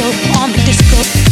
disco, on the disco.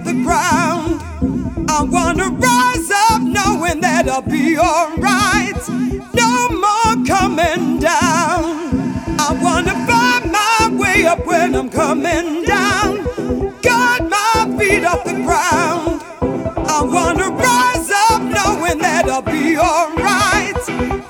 Off the ground. I wanna rise up knowing that I'll be alright. No more coming down. I wanna find my way up when I'm coming down. Got my feet off the ground. I wanna rise up knowing that I'll be alright.